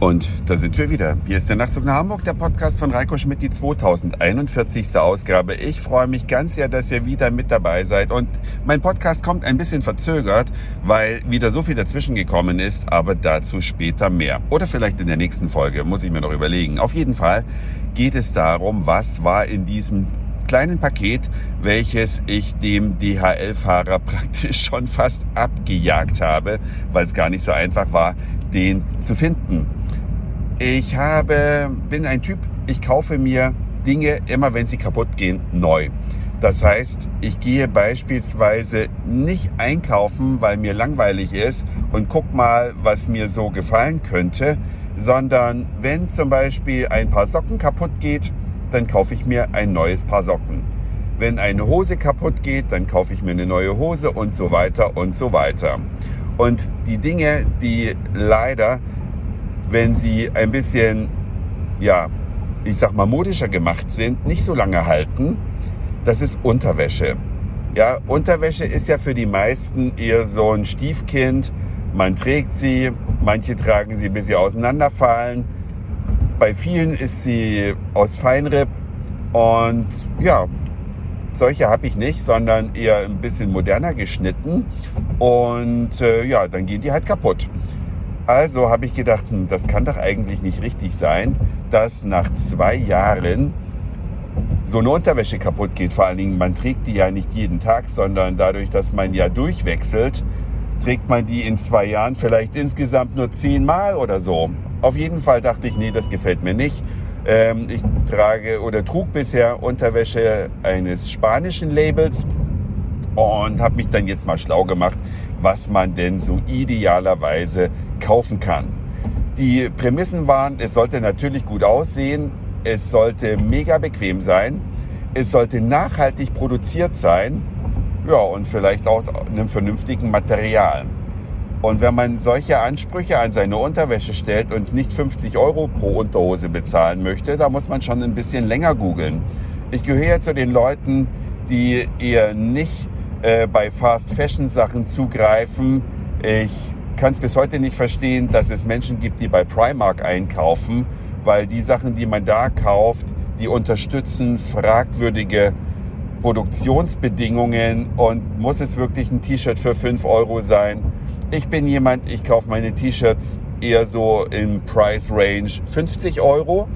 Und da sind wir wieder. Hier ist der Nachtzug nach Hamburg, der Podcast von Reiko Schmidt, die 2041. Ausgabe. Ich freue mich ganz sehr, dass ihr wieder mit dabei seid. Und mein Podcast kommt ein bisschen verzögert, weil wieder so viel dazwischen gekommen ist, aber dazu später mehr. Oder vielleicht in der nächsten Folge, muss ich mir noch überlegen. Auf jeden Fall geht es darum, was war in diesem kleinen Paket, welches ich dem DHL-Fahrer praktisch schon fast abgejagt habe, weil es gar nicht so einfach war, den zu finden. Ich habe, bin ein Typ, ich kaufe mir Dinge immer, wenn sie kaputt gehen, neu. Das heißt, ich gehe beispielsweise nicht einkaufen, weil mir langweilig ist und guck mal, was mir so gefallen könnte, sondern wenn zum Beispiel ein paar Socken kaputt geht, dann kaufe ich mir ein neues Paar Socken. Wenn eine Hose kaputt geht, dann kaufe ich mir eine neue Hose und so weiter und so weiter. Und die Dinge, die leider wenn sie ein bisschen, ja, ich sag mal modischer gemacht sind, nicht so lange halten, das ist Unterwäsche. Ja, Unterwäsche ist ja für die meisten eher so ein Stiefkind. Man trägt sie, manche tragen sie, bis sie auseinanderfallen. Bei vielen ist sie aus Feinripp und ja, solche habe ich nicht, sondern eher ein bisschen moderner geschnitten und äh, ja, dann gehen die halt kaputt. Also habe ich gedacht, hm, das kann doch eigentlich nicht richtig sein, dass nach zwei Jahren so eine Unterwäsche kaputt geht. Vor allen Dingen, man trägt die ja nicht jeden Tag, sondern dadurch, dass man ja durchwechselt, trägt man die in zwei Jahren vielleicht insgesamt nur zehnmal oder so. Auf jeden Fall dachte ich, nee, das gefällt mir nicht. Ähm, ich trage oder trug bisher Unterwäsche eines spanischen Labels und habe mich dann jetzt mal schlau gemacht, was man denn so idealerweise kaufen kann. Die Prämissen waren, es sollte natürlich gut aussehen, es sollte mega bequem sein, es sollte nachhaltig produziert sein, ja, und vielleicht aus einem vernünftigen Material. Und wenn man solche Ansprüche an seine Unterwäsche stellt und nicht 50 Euro pro Unterhose bezahlen möchte, da muss man schon ein bisschen länger googeln. Ich gehöre zu den Leuten, die eher nicht äh, bei Fast Fashion Sachen zugreifen. Ich kann es bis heute nicht verstehen, dass es Menschen gibt, die bei Primark einkaufen, weil die Sachen, die man da kauft, die unterstützen fragwürdige Produktionsbedingungen und muss es wirklich ein T-Shirt für 5 Euro sein? Ich bin jemand, ich kaufe meine T-Shirts eher so im Price Range 50 Euro.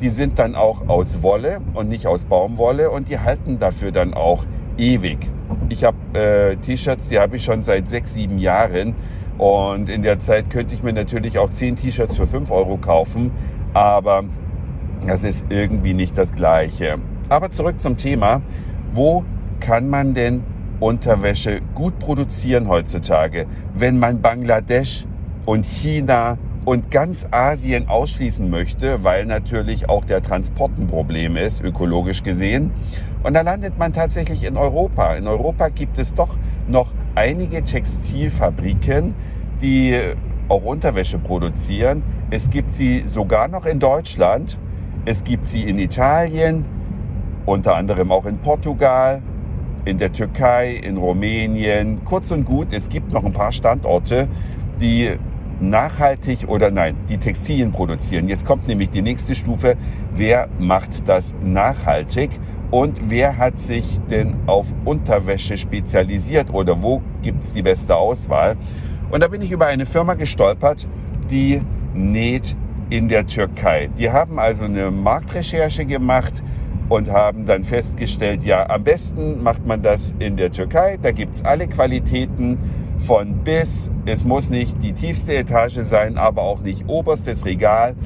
Die sind dann auch aus Wolle und nicht aus Baumwolle und die halten dafür dann auch ewig. Ich habe äh, T-Shirts, die habe ich schon seit sechs, sieben Jahren und in der Zeit könnte ich mir natürlich auch 10 T-Shirts für 5 Euro kaufen, aber das ist irgendwie nicht das Gleiche. Aber zurück zum Thema. Wo kann man denn Unterwäsche gut produzieren heutzutage, wenn man Bangladesch und China und ganz Asien ausschließen möchte, weil natürlich auch der Transport ein Problem ist, ökologisch gesehen. Und da landet man tatsächlich in Europa. In Europa gibt es doch noch einige Textilfabriken, die auch Unterwäsche produzieren. Es gibt sie sogar noch in Deutschland. Es gibt sie in Italien, unter anderem auch in Portugal, in der Türkei, in Rumänien. Kurz und gut, es gibt noch ein paar Standorte, die nachhaltig oder nein, die Textilien produzieren. Jetzt kommt nämlich die nächste Stufe. Wer macht das nachhaltig? Und wer hat sich denn auf Unterwäsche spezialisiert oder wo gibt es die beste Auswahl? Und da bin ich über eine Firma gestolpert, die näht in der Türkei. Die haben also eine Marktrecherche gemacht und haben dann festgestellt, ja, am besten macht man das in der Türkei. Da gibt es alle Qualitäten von bis. Es muss nicht die tiefste Etage sein, aber auch nicht oberstes Regal.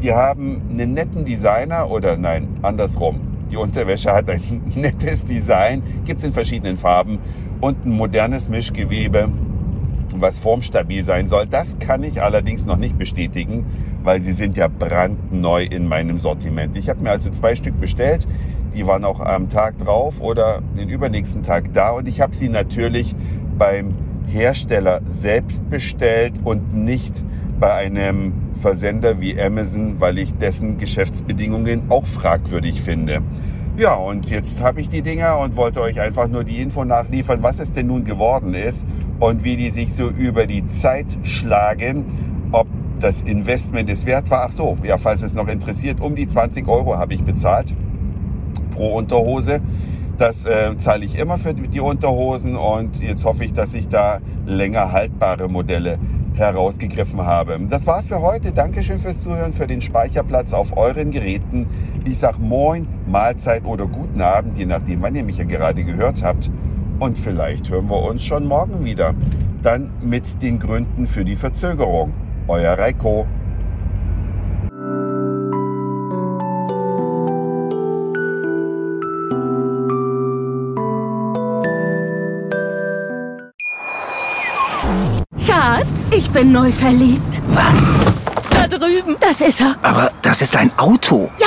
Die haben einen netten Designer oder nein, andersrum. Die Unterwäsche hat ein nettes Design, gibt es in verschiedenen Farben und ein modernes Mischgewebe, was formstabil sein soll. Das kann ich allerdings noch nicht bestätigen, weil sie sind ja brandneu in meinem Sortiment. Ich habe mir also zwei Stück bestellt. Die waren auch am Tag drauf oder den übernächsten Tag da und ich habe sie natürlich beim Hersteller selbst bestellt und nicht bei einem Versender wie Amazon, weil ich dessen Geschäftsbedingungen auch fragwürdig finde. Ja, und jetzt habe ich die Dinger und wollte euch einfach nur die Info nachliefern, was es denn nun geworden ist und wie die sich so über die Zeit schlagen, ob das Investment es wert war. Ach so, ja, falls es noch interessiert, um die 20 Euro habe ich bezahlt pro Unterhose. Das äh, zahle ich immer für die Unterhosen und jetzt hoffe ich, dass ich da länger haltbare Modelle herausgegriffen habe. Das war's für heute. Dankeschön fürs Zuhören, für den Speicherplatz auf euren Geräten. Ich sag Moin, Mahlzeit oder guten Abend, je nachdem, wann ihr mich ja gerade gehört habt. Und vielleicht hören wir uns schon morgen wieder. Dann mit den Gründen für die Verzögerung. Euer Reiko. Schatz, ich bin neu verliebt. Was? Da drüben. Das ist er. Aber das ist ein Auto. Ja,